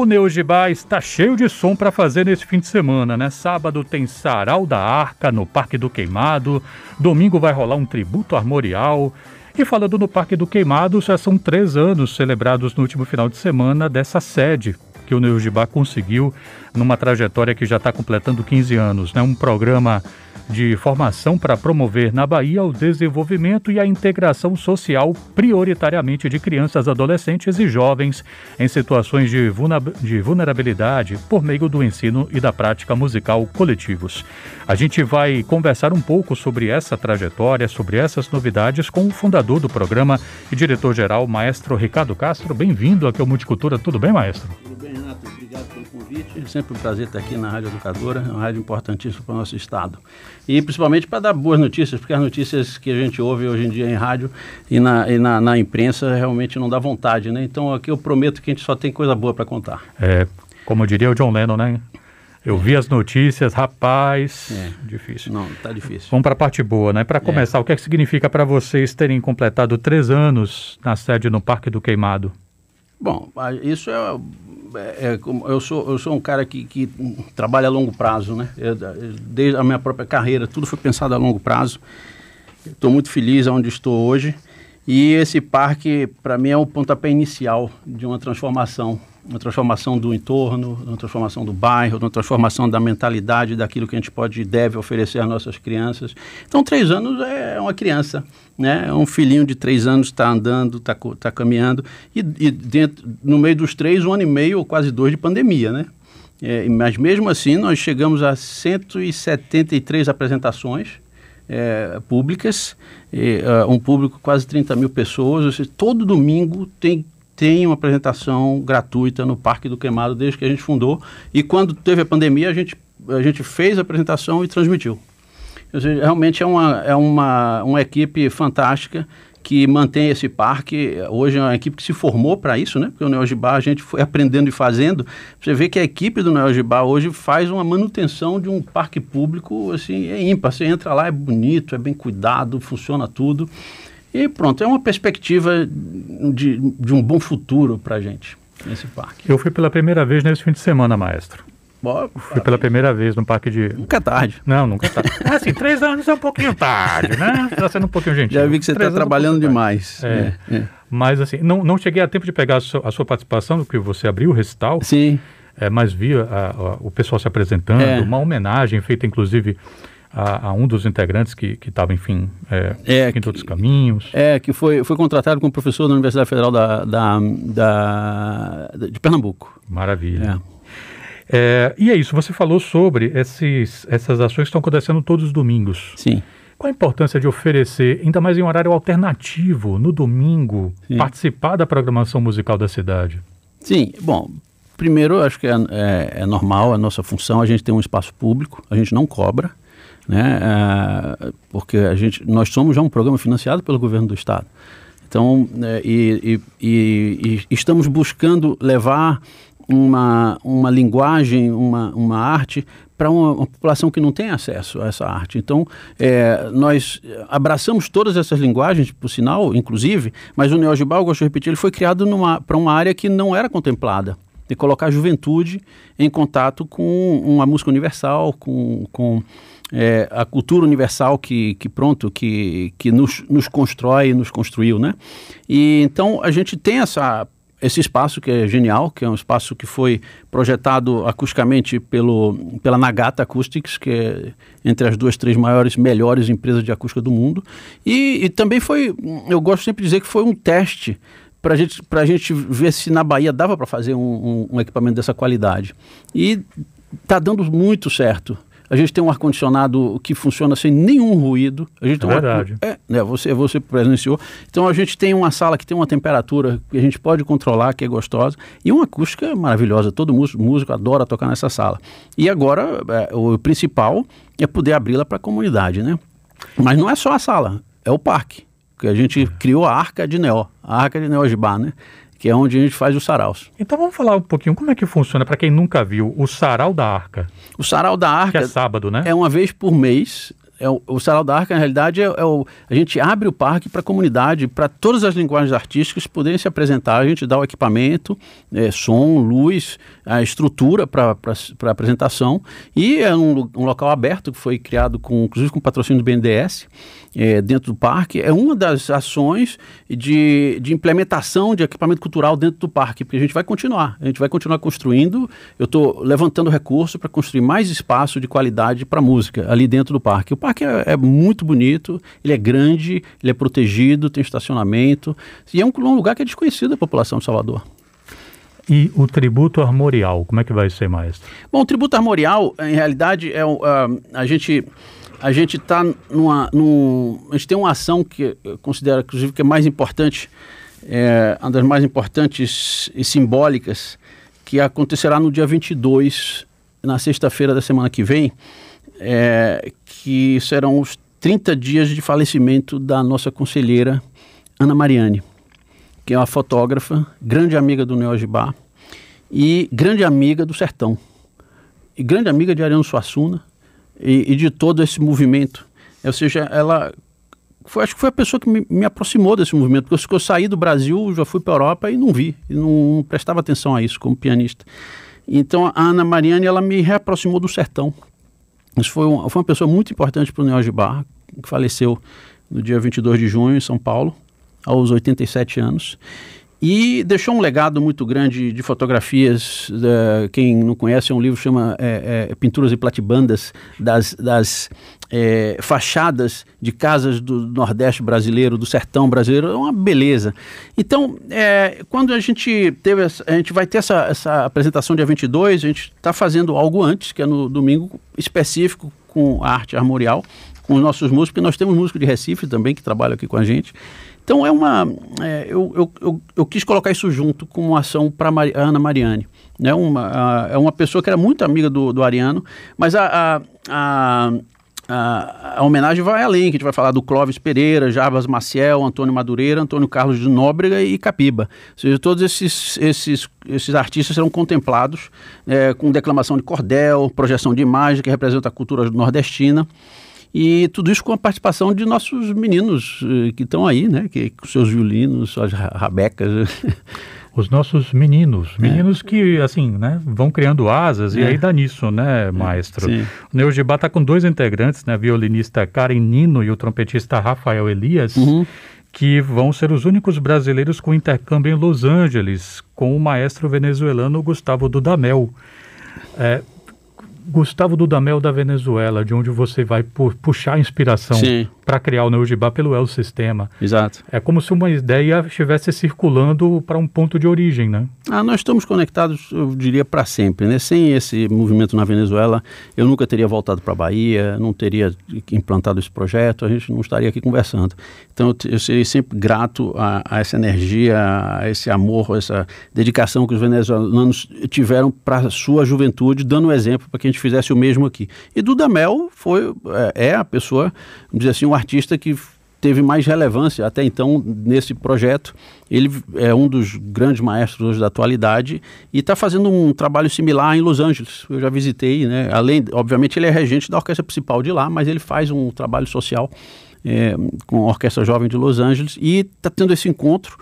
O Neugibá está cheio de som para fazer nesse fim de semana, né? Sábado tem Sarau da Arca no Parque do Queimado, domingo vai rolar um tributo armorial. E falando no Parque do Queimado, já são três anos celebrados no último final de semana dessa sede que o Neugibá conseguiu numa trajetória que já está completando 15 anos, né? Um programa de formação para promover na Bahia o desenvolvimento e a integração social, prioritariamente de crianças, adolescentes e jovens em situações de vulnerabilidade por meio do ensino e da prática musical coletivos. A gente vai conversar um pouco sobre essa trajetória, sobre essas novidades com o fundador do programa e diretor-geral, maestro Ricardo Castro. Bem-vindo aqui ao Multicultura. Tudo bem, maestro? Convite. É sempre um prazer estar aqui na Rádio Educadora, uma rádio importantíssima para o nosso estado e principalmente para dar boas notícias, porque as notícias que a gente ouve hoje em dia em rádio e na, e na, na imprensa realmente não dá vontade, né? Então aqui eu prometo que a gente só tem coisa boa para contar. É, como diria o John Lennon, né? Eu vi as notícias, rapaz, é. difícil. Não, tá difícil. Vamos para a parte boa, né? Para é. começar, é. o que é que significa para vocês terem completado três anos na sede no Parque do Queimado? Bom, isso é é, é eu, sou, eu sou um cara que, que trabalha a longo prazo, né? Eu, desde a minha própria carreira, tudo foi pensado a longo prazo. Estou muito feliz onde estou hoje. E esse parque, para mim, é o pontapé inicial de uma transformação uma transformação do entorno, uma transformação do bairro, uma transformação da mentalidade daquilo que a gente pode e deve oferecer às nossas crianças. Então, três anos é uma criança, né? É um filhinho de três anos está andando, está tá caminhando e, e, dentro, no meio dos três, um ano e meio ou quase dois de pandemia, né? É, mas mesmo assim, nós chegamos a 173 apresentações é, públicas, e, uh, um público quase 30 mil pessoas. Seja, todo domingo tem tem uma apresentação gratuita no Parque do Queimado desde que a gente fundou. E quando teve a pandemia, a gente, a gente fez a apresentação e transmitiu. Seja, realmente é, uma, é uma, uma equipe fantástica que mantém esse parque. Hoje é uma equipe que se formou para isso, né? Porque o Neogibá a gente foi aprendendo e fazendo. Você vê que a equipe do Neogibá hoje faz uma manutenção de um parque público, assim, é ímpar. Você entra lá, é bonito, é bem cuidado, funciona tudo. E pronto, é uma perspectiva de, de um bom futuro para a gente, nesse parque. Eu fui pela primeira vez nesse fim de semana, maestro. Boa, fui pela primeira vez no parque de. Nunca é tarde. Não, nunca é tarde. É assim, três anos é um pouquinho tarde, né? Está sendo um pouquinho gentil. Já vi que você está trabalhando é um demais. É. É, é. Mas assim, não, não cheguei a tempo de pegar a sua, a sua participação, porque você abriu o recital. Sim. É, mas vi a, a, o pessoal se apresentando, é. uma homenagem feita inclusive a, a, um dos integrantes que estava, enfim, é, é, em todos os caminhos. É, que foi, foi contratado como professor da Universidade Federal da, da, da de Pernambuco. Maravilha. É. é. e é isso, você falou sobre esses, essas ações que estão acontecendo todos os domingos. Sim. Qual a importância de oferecer, ainda mais em um horário alternativo, no domingo, Sim. participar da programação musical da cidade? Sim, bom, primeiro, acho que é, é, é, normal, a nossa função, a gente tem um espaço público, a gente não cobra, né? É, porque a gente, nós somos já um programa financiado pelo governo do estado. Então, é, e, e, e, estamos buscando levar uma, uma linguagem, uma, uma arte para uma, uma, população que não tem acesso a essa arte. Então, é, nós abraçamos todas essas linguagens, por sinal, inclusive, mas o Neogibal, gosto de repetir, ele foi criado para uma área que não era contemplada de colocar a juventude em contato com uma música universal, com, com é, a cultura universal que, que pronto, que, que nos, nos constrói, nos construiu, né? E então a gente tem essa esse espaço que é genial, que é um espaço que foi projetado acusticamente pelo, pela Nagata Acoustics, que é entre as duas, três maiores, melhores empresas de acústica do mundo. E, e também foi, eu gosto sempre de dizer que foi um teste para gente, a gente ver se na Bahia dava para fazer um, um, um equipamento dessa qualidade. E está dando muito certo. A gente tem um ar-condicionado que funciona sem nenhum ruído. A gente é verdade. Um, é, né, você, você presenciou. Então a gente tem uma sala que tem uma temperatura que a gente pode controlar, que é gostosa, e uma acústica maravilhosa. Todo músico, músico adora tocar nessa sala. E agora é, o principal é poder abri-la para a comunidade, né? Mas não é só a sala, é o parque. Que a gente criou a Arca de Neó, a Arca de Neogibá, né? que é onde a gente faz os saraus. Então vamos falar um pouquinho como é que funciona para quem nunca viu o sarau da Arca. O sarau da Arca que é sábado, né? É uma vez por mês. É o, o Sarau da Arca, na realidade, é, é o, a gente abre o parque para a comunidade, para todas as linguagens artísticas poderem se apresentar. A gente dá o equipamento, é, som, luz, a estrutura para apresentação. E é um, um, local aberto que foi criado, com, inclusive com patrocínio do BNDES, é, dentro do parque. É uma das ações de, de implementação de equipamento cultural dentro do parque, porque a gente vai continuar. A gente vai continuar construindo. Eu estou levantando recurso para construir mais espaço de qualidade para música ali dentro do parque. O parque é, é, muito bonito, ele é grande, ele é protegido, tem estacionamento e é um, um lugar que é desconhecido da população de Salvador. E o tributo armorial, como é que vai ser, maestro? Bom, o tributo armorial, em realidade, é uh, a gente a gente está numa, num, a gente tem uma ação que eu considero, inclusive, que é mais importante, é, uma das mais importantes e simbólicas, que acontecerá no dia 22, na sexta-feira da semana que vem, é, que serão os 30 dias de falecimento da nossa conselheira Ana Mariane, que é uma fotógrafa, grande amiga do Neogibá e grande amiga do Sertão, e grande amiga de Ariano Suassuna e, e de todo esse movimento. Ou seja, ela foi, acho que foi a pessoa que me, me aproximou desse movimento, porque eu, saí do Brasil, já fui para a Europa e não vi, e não, não, prestava atenção a isso como pianista. Então a Ana Mariane, ela me reaproximou do sertão, isso foi, um, foi uma pessoa muito importante para o Neo Bar, que faleceu no dia 22 de junho em São Paulo, aos 87 anos. E deixou um legado muito grande de fotografias. Uh, quem não conhece, é um livro que chama é, é, Pinturas e Platibandas, das, das é, fachadas de casas do Nordeste brasileiro, do sertão brasileiro. É uma beleza. Então, quando a gente teve. Essa, a gente vai ter essa, essa apresentação dia 22, a gente está fazendo algo antes, que é no domingo, específico com arte armorial, com os nossos músicos, porque nós temos músicos de Recife também que trabalham aqui com a gente. Então é uma. É, eu, eu, eu, eu, quis colocar isso junto com uma ação para a Ana Mariani. Né? Uma, é uma pessoa que era muito amiga do, do Ariano, mas a, a a, a, homenagem vai além, que a gente vai falar do Clóvis Pereira, Jarbas Maciel, Antônio Madureira, Antônio Carlos de Nóbrega e Capiba. Ou seja, todos esses, esses, esses artistas serão contemplados é, com declamação de cordel, projeção de imagem que representa a cultura nordestina. E tudo isso com a participação de nossos meninos eh, que estão aí, né? Que, com seus violinos, suas rabecas. Os nossos meninos, é. meninos é. que, assim, né, vão criando asas é. e aí dá nisso, né, é, maestro? Sim. O Neogibá está com dois integrantes, né, a violinista Karen Nino e o trompetista Rafael Elias, uhum. que vão ser os únicos brasileiros com intercâmbio em Los Angeles, com o maestro venezuelano Gustavo Dudamel. É, Gustavo Dudamel da Venezuela, de onde você vai pu puxar inspiração para criar o Neujibá pelo El Sistema. Exato. É como se uma ideia estivesse circulando para um ponto de origem, né? Ah, nós estamos conectados, eu diria, para sempre, né? Sem esse movimento na Venezuela, eu nunca teria voltado para a Bahia, não teria implantado esse projeto, a gente não estaria aqui conversando. Então, eu, eu seria sempre grato a, a, essa energia, a esse amor, a essa dedicação que os venezuelanos tiveram para a sua juventude, dando um exemplo para que a gente fizesse o mesmo aqui. E Dudamel foi, é, é a pessoa, vamos dizer assim, um artista que teve mais relevância até então nesse projeto. Ele é um dos grandes maestros hoje da atualidade e está fazendo um trabalho similar em Los Angeles. Eu já visitei, né? Além, obviamente, ele é regente da orquestra principal de lá, mas ele faz um trabalho social é, com a Orquestra Jovem de Los Angeles e está tendo esse encontro.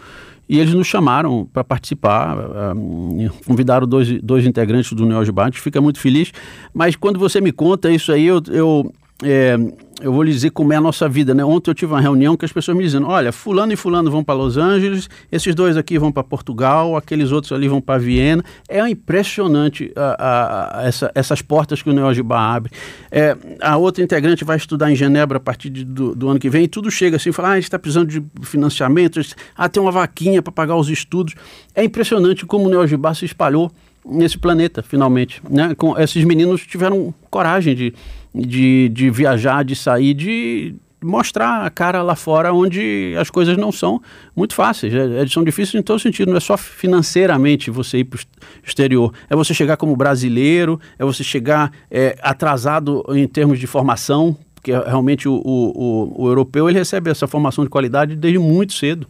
E eles nos chamaram para participar, um, convidaram dois, dois integrantes do Neo Bar, a gente fica muito feliz. Mas quando você me conta isso aí, eu, eu é, eu vou lhe dizer como é a nossa vida, né? Ontem eu tive uma reunião que as pessoas me dizendo, olha, fulano e fulano vão para Los Angeles, esses dois aqui vão para Portugal, aqueles outros ali vão para Viena. É impressionante a, a, a essa, essas portas que o Neogibá abre. É, a outra integrante vai estudar em Genebra a partir de, do, do, ano que vem e tudo chega assim, fala, ah, a gente está precisando de financiamento, ah, tem uma vaquinha para pagar os estudos. É impressionante como o Neogibá se espalhou nesse planeta, finalmente. Né? Com, esses meninos tiveram coragem de de, de viajar, de sair, de mostrar a cara lá fora onde as coisas não são muito fáceis. É, são difíceis em todo sentido, não é só financeiramente você ir para o exterior. É você chegar como brasileiro, é você chegar é, atrasado em termos de formação, porque realmente o, o, o, o europeu ele recebe essa formação de qualidade desde muito cedo.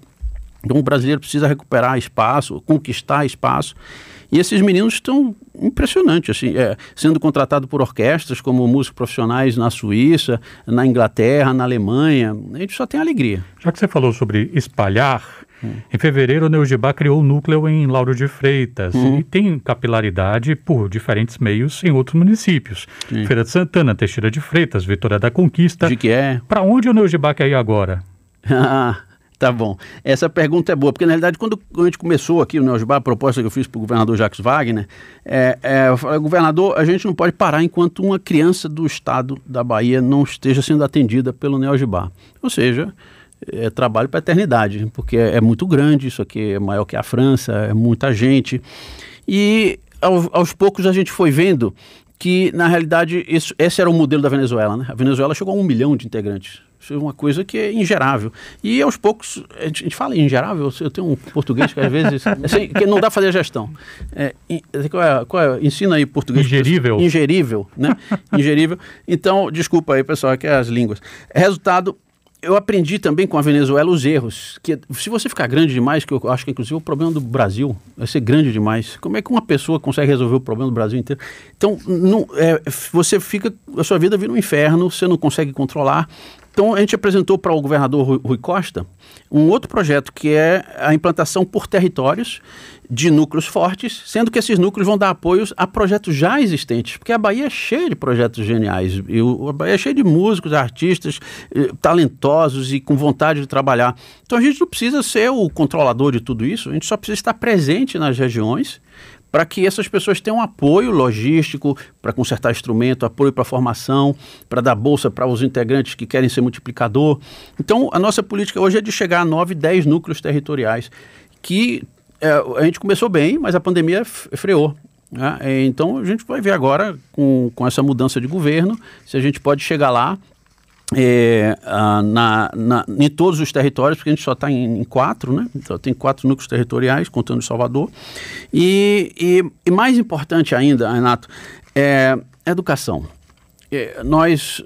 Então o brasileiro precisa recuperar espaço, conquistar espaço. E esses meninos estão impressionantes, assim, é, sendo contratados por orquestras como músicos profissionais na Suíça, na Inglaterra, na Alemanha. A gente só tem alegria. Já que você falou sobre espalhar, hum. em fevereiro o Neugibá criou o um núcleo em Lauro de Freitas hum. e tem capilaridade por diferentes meios em outros municípios. Sim. Feira de Santana, Teixeira de Freitas, Vitória da Conquista. De que é? Para onde o Neugibá quer ir agora? Tá bom. Essa pergunta é boa, porque na realidade, quando a gente começou aqui no Neosbar, a proposta que eu fiz para o governador Jacques Wagner, é, é, eu falei, governador, a gente não pode parar enquanto uma criança do estado da Bahia não esteja sendo atendida pelo Neogibá. Ou seja, é trabalho para a eternidade, porque é, é, muito grande, isso aqui é maior que a França, é muita gente. E aos, aos poucos a gente foi vendo que, na realidade, isso, esse era o modelo da Venezuela. Né? A Venezuela chegou a um milhão de integrantes isso é uma coisa que é ingerável. E aos poucos, a gente, a gente fala ingerável, eu tenho um português que às vezes assim, que não dá para fazer a gestão. É, qual é, qual é, ensina aí português. Ingerível. Ingerível, né? Ingerível. Então, desculpa aí, pessoal, que é as línguas. Resultado, eu aprendi também com a Venezuela os erros. Que se você ficar grande demais, que eu acho que inclusive o problema do Brasil vai ser grande demais. Como é que uma pessoa consegue resolver o problema do Brasil inteiro? Então, não, é, você fica, a sua vida vira um inferno, você não consegue controlar. Então a gente apresentou para o governador Rui Costa um outro projeto que é a implantação por territórios de núcleos fortes, sendo que esses núcleos vão dar apoios a projetos já existentes, porque a Bahia é cheia de projetos geniais, e a Bahia é cheia de músicos, artistas eh, talentosos e com vontade de trabalhar. Então a gente não precisa ser o controlador de tudo isso, a gente só precisa estar presente nas regiões para que essas pessoas tenham apoio logístico para consertar instrumento, apoio para formação, para dar bolsa para os integrantes que querem ser multiplicador. Então, a nossa política hoje é de chegar a 9, 10 núcleos territoriais, que é, a gente começou bem, mas a pandemia freou. Né? Então, a gente vai ver agora, com, com essa mudança de governo, se a gente pode chegar lá é, na, na, em todos os territórios, porque a gente só está em, em, quatro, né? Então, tem quatro núcleos territoriais, contando Salvador. E, e, e, mais importante ainda, Renato, é educação. É, nós,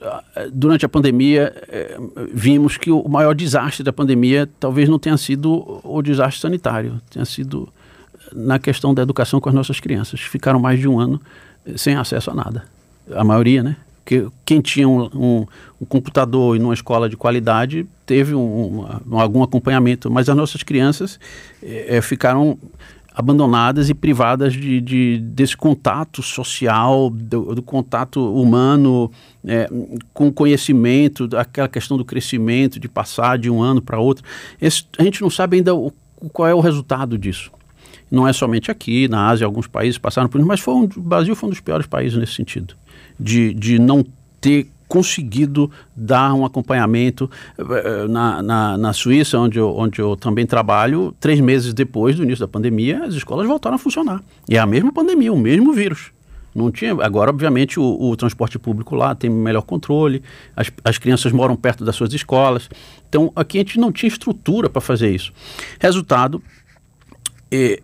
durante a pandemia, é, vimos que o maior desastre da pandemia talvez não tenha sido o desastre sanitário, tenha sido na questão da educação com as nossas crianças. Ficaram mais de um ano sem acesso a nada. A maioria, né? Que quem tinha um, um, um, computador e numa escola de qualidade teve um, um algum acompanhamento, mas as nossas crianças é, ficaram abandonadas e privadas de, de desse contato social, do, do contato humano é, com conhecimento, aquela questão do crescimento, de passar de um ano para outro. Esse, a gente não sabe ainda o, qual é o resultado disso. Não é somente aqui, na Ásia, alguns países passaram por isso, mas foi um, o Brasil foi um dos piores países nesse sentido de, de não ter conseguido dar um acompanhamento eh, na, na, na, Suíça, onde eu, onde eu também trabalho, três meses depois do início da pandemia, as escolas voltaram a funcionar. E é a mesma pandemia, o mesmo vírus. Não tinha, agora, obviamente, o, o transporte público lá tem melhor controle, as, as crianças moram perto das suas escolas. Então, aqui a gente não tinha estrutura para fazer isso. Resultado, eh,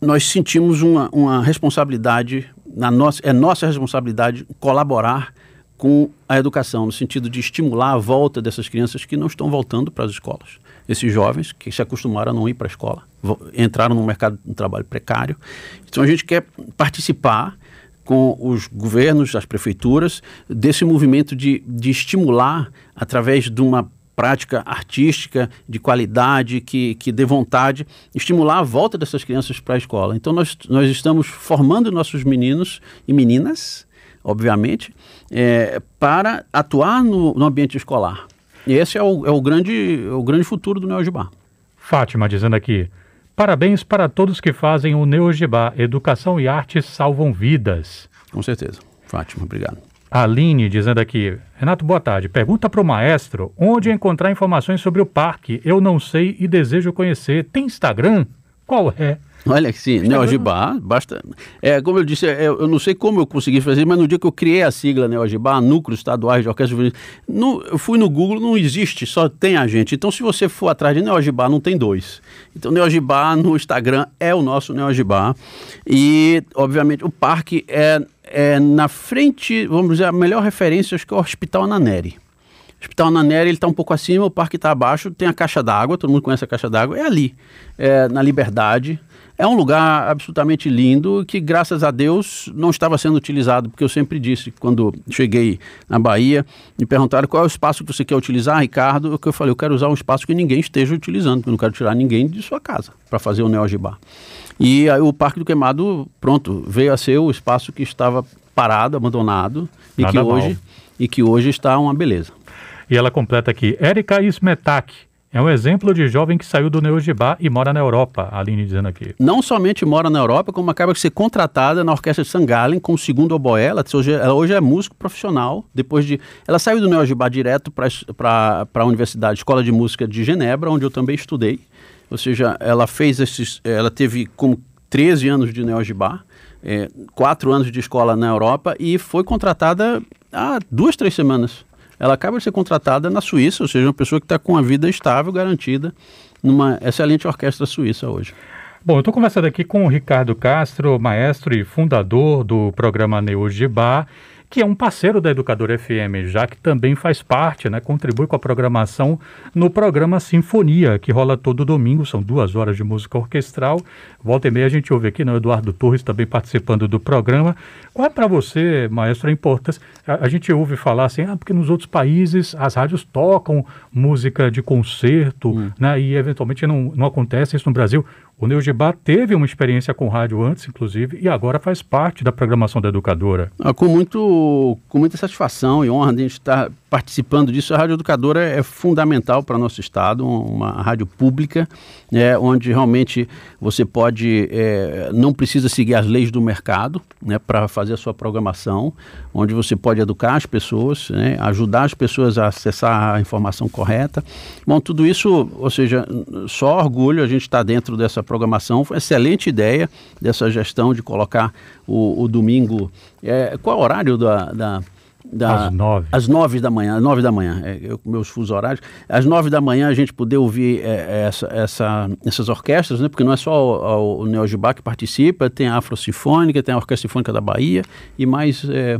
nós sentimos uma, uma responsabilidade na nossa, é nossa responsabilidade colaborar com a educação, no sentido de estimular a volta dessas crianças que não estão voltando para as escolas. Esses jovens que se acostumaram a não ir para a escola, entraram no mercado de trabalho precário. Então a gente quer participar com os governos, as prefeituras, desse movimento de, de estimular, através de uma prática artística de qualidade, que, que dê vontade, estimular a volta dessas crianças para a escola. Então, nós, nós estamos formando nossos meninos e meninas, obviamente, é, para atuar no, no, ambiente escolar. E esse é o, é o, grande, é o grande futuro do Neogibá. Fátima dizendo aqui, parabéns para todos que fazem o Neogibá. Educação e arte salvam vidas. Com certeza. Fátima, obrigado. Aline dizendo aqui, Renato, boa tarde. Pergunta para o maestro onde encontrar informações sobre o parque. Eu não sei e desejo conhecer. Tem Instagram? Qual é? Olha que sim, Neogibá, basta. É, como eu disse, é, eu não sei como eu consegui fazer, mas no dia que eu criei a sigla Neogibá, Núcleos Estaduais de Orquestra no, eu fui no Google, não existe, só tem a gente. Então, se você for atrás de Neogibá, não tem dois. Então, Neogibá no Instagram é o nosso Neogibá. E, obviamente, o parque é é, na frente, vamos dizer, a melhor referência acho que é o Hospital Ananeri. O Hospital Ananeri está um pouco acima, o parque está abaixo, tem a caixa d'água, todo mundo conhece a caixa d'água, é ali, é, na Liberdade, É um lugar absolutamente lindo que, graças a Deus, não estava sendo utilizado, porque eu sempre disse, quando cheguei na Bahia, me perguntaram qual é o espaço que você quer utilizar, Ricardo, o que eu falei, eu quero usar um espaço que ninguém esteja utilizando, porque eu não quero tirar ninguém de sua casa para fazer o Neogibá. E aí o Parque do Queimado, pronto, veio a ser o espaço que estava parado, abandonado, e que, hoje, e que hoje está uma beleza. E ela completa aqui, Érica Smetak, é um exemplo de jovem que saiu do Neogibá e mora na Europa, a Aline dizendo aqui. Não somente mora na Europa, como acaba de ser contratada na Orquestra de Sangalen como segundo oboé. Ela hoje, ela hoje é músico profissional. Depois de, ela saiu do Neogibá direto para a Universidade Escola de Música de Genebra, onde eu também estudei. Ou seja, ela fez esses, ela teve como 13 anos de Neogibá, é, quatro anos de escola na Europa e foi contratada há duas, três semanas ela acaba de ser contratada na Suíça, ou seja, uma pessoa que está com a vida estável, garantida, numa excelente orquestra suíça hoje. Bom, eu estou conversando aqui com o Ricardo Castro, maestro e fundador do programa Neogibá que é um parceiro da Educadora FM, já que também faz parte, né, contribui com a programação no programa Sinfonia, que rola todo domingo, são duas horas de música orquestral. Volta e meia a gente ouve aqui, né, o Eduardo Torres também participando do programa. Qual é para você, maestro, a importância? A, a, gente ouve falar assim, ah, porque nos outros países as rádios tocam música de concerto, hum. né, e eventualmente não, não acontece isso no Brasil. O Neugibá teve uma experiência com rádio antes, inclusive, e agora faz parte da programação da educadora. Ah, com, muito, com muita satisfação e honra de estar participando disso. A Rádio Educadora é fundamental para nosso estado, uma rádio pública, né, onde realmente você pode, é, não precisa seguir as leis do mercado né, para fazer a sua programação, onde você pode educar as pessoas, né, ajudar as pessoas a acessar a informação correta. Bom, tudo isso, ou seja, só orgulho a gente estar dentro dessa programação. Foi uma excelente ideia dessa gestão de colocar o, o domingo. É, qual é o horário da, da da, às nove. Às nove da manhã, nove da manhã, é, eu, meus fusos horários. Às nove da manhã a gente poder ouvir é, essa, essa, essas orquestras, né? Porque não é só o, o, Neogibá que participa, tem a Afro Sinfônica, tem a Orquestra Sinfônica da Bahia e mais... É,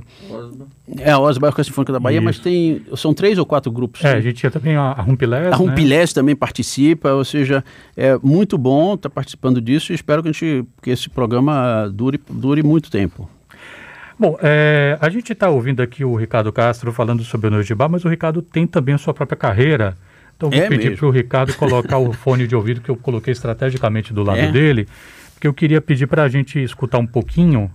é a Osba, a Orquestra Sinfônica da Bahia, Isso. mas tem... São três ou quatro grupos. É, a gente tinha também a, a Rumpilés, A Rumpilés né? também participa, ou seja, é muito bom estar participando disso e espero que, a gente, que esse programa dure, dure muito tempo. Bom, é, a gente está ouvindo aqui o Ricardo Castro falando sobre o Nojibá, mas o Ricardo tem também a sua própria carreira. Então vou é pedir para o Ricardo colocar o fone de ouvido que eu coloquei estrategicamente do lado é. dele, porque eu queria pedir para a gente escutar um pouquinho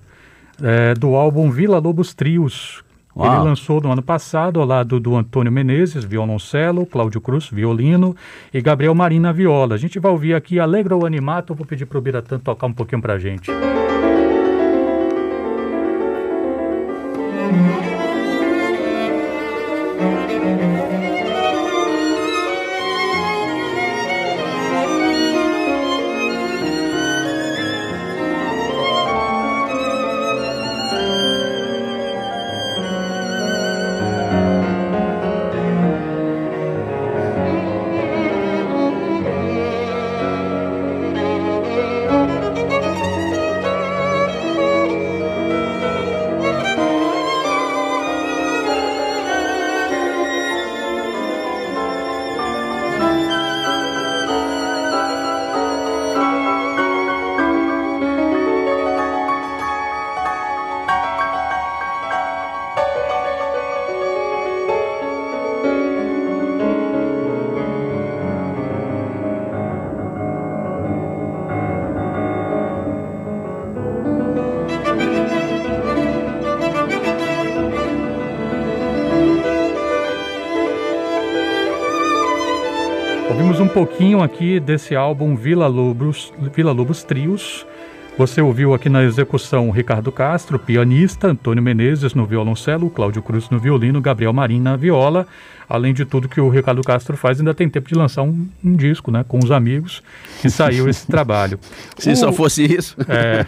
é, do álbum Vila Lobos Trios. Uau. Ele lançou no ano passado ao lado do Antônio Menezes, violoncelo, Cláudio Cruz, violino e Gabriel Marina, viola. A gente vai ouvir aqui Alegra o Animato, vou pedir para o Biratã tocar um pouquinho para a gente. Música pouquinho aqui desse álbum Vila Lobos, Vila Lobos Trios. Você ouviu aqui na execução Ricardo Castro, pianista, Antônio Menezes no violoncelo, Cláudio Cruz no violino, Gabriel Marim na viola. Além de tudo que o Ricardo Castro faz, ainda tem tempo de lançar um, um disco, né, com os amigos, que saiu esse trabalho. Se o, só fosse isso. É,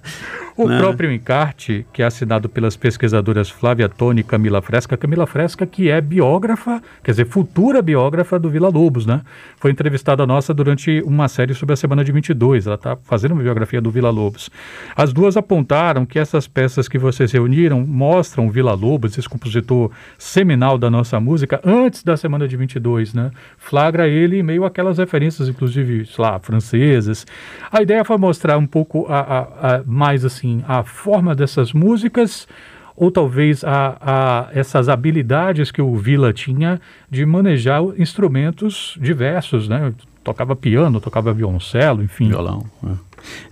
O né? próprio encarte, que é assinado pelas pesquisadoras Flávia Toni e Camila Fresca, Camila Fresca, que é biógrafa, quer dizer, futura biógrafa do Vila Lobos, né? Foi entrevistada nossa durante uma série sobre a semana de 22. Ela está fazendo uma biografia do Vila Lobos. As duas apontaram que essas peças que vocês reuniram mostram o Vila Lobos, esse compositor seminal da nossa música, antes da semana de 22, né? Flagra ele meio àquelas referências, inclusive, sei lá, francesas. A ideia foi mostrar um pouco a, a, a mais assim a forma dessas músicas ou talvez a, a, essas habilidades que o Vila tinha de manejar instrumentos diversos, né? Tocava piano, tocava violoncelo, enfim. Violão. É.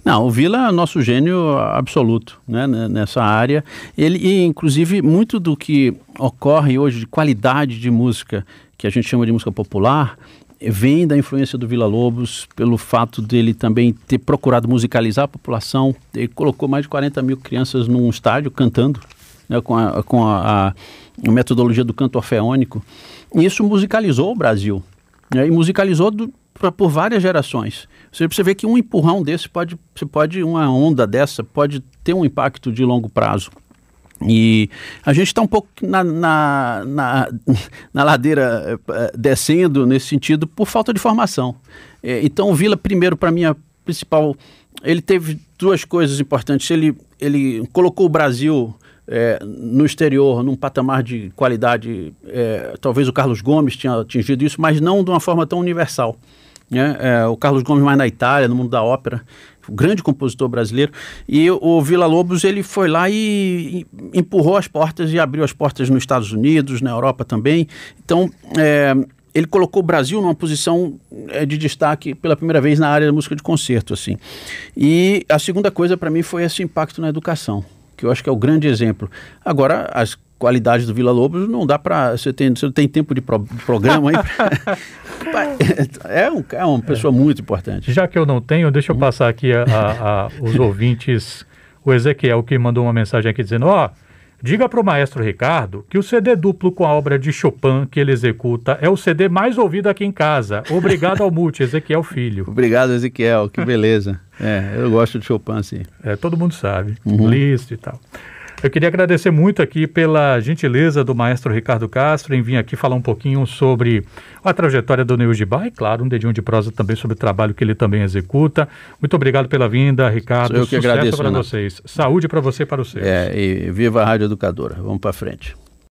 Não, o Vila é nosso gênio absoluto né, nessa área. Ele, e, inclusive, muito do que ocorre hoje de qualidade de música, que a gente chama de música popular, vem da influência do Vila Lobos, pelo fato dele também ter procurado musicalizar a população. Ele colocou mais de 40 mil crianças num estádio cantando, né, com, a, com a, a, metodologia do canto orfeônico. E isso musicalizou o Brasil. Né, e musicalizou do, pra, por várias gerações. Você, você vê que um empurrão desse pode, você pode, uma onda dessa pode ter um impacto de longo prazo. E a gente está um pouco na, na, na, na, ladeira eh, descendo nesse sentido por falta de formação. É, então o Vila, primeiro, para mim, a principal. Ele teve duas coisas importantes. Ele, ele colocou o Brasil é, no exterior, num patamar de qualidade. É, talvez o Carlos Gomes tinha atingido isso, mas não de uma forma tão universal. Né? É, o Carlos Gomes mais na Itália, no mundo da ópera grande compositor brasileiro, e o Vila Lobos ele foi lá e, empurrou as portas e abriu as portas nos Estados Unidos, na Europa também. Então, é, ele colocou o Brasil numa posição é, de destaque pela primeira vez na área da música de concerto, assim. E a segunda coisa para mim foi esse impacto na educação, que eu acho que é o grande exemplo. Agora, as qualidades do Vila Lobos não dá para você tem você tem tempo de pro, programa aí é, um, é uma pessoa é. muito importante já que eu não tenho deixa eu passar aqui a, a, a os ouvintes o Ezequiel que mandou uma mensagem aqui dizendo ó oh, Diga para o maestro Ricardo que o CD duplo com a obra de Chopin que ele executa é o CD mais ouvido aqui em casa. Obrigado ao Multi, Ezequiel Filho. Obrigado, Ezequiel, que beleza. É, eu gosto de Chopin, sim. É, todo mundo sabe. Uhum. Liszt e tal. Eu queria agradecer muito aqui pela gentileza do maestro Ricardo Castro em vir aqui falar um pouquinho sobre a trajetória do Neo Gibá e, claro, um dedinho de prosa também sobre o trabalho que ele também executa. Muito obrigado pela vinda, Ricardo. Sou eu que Sucesso agradeço para vocês. Saúde para você e para o seu. É, e viva a Rádio Educadora. Vamos para frente.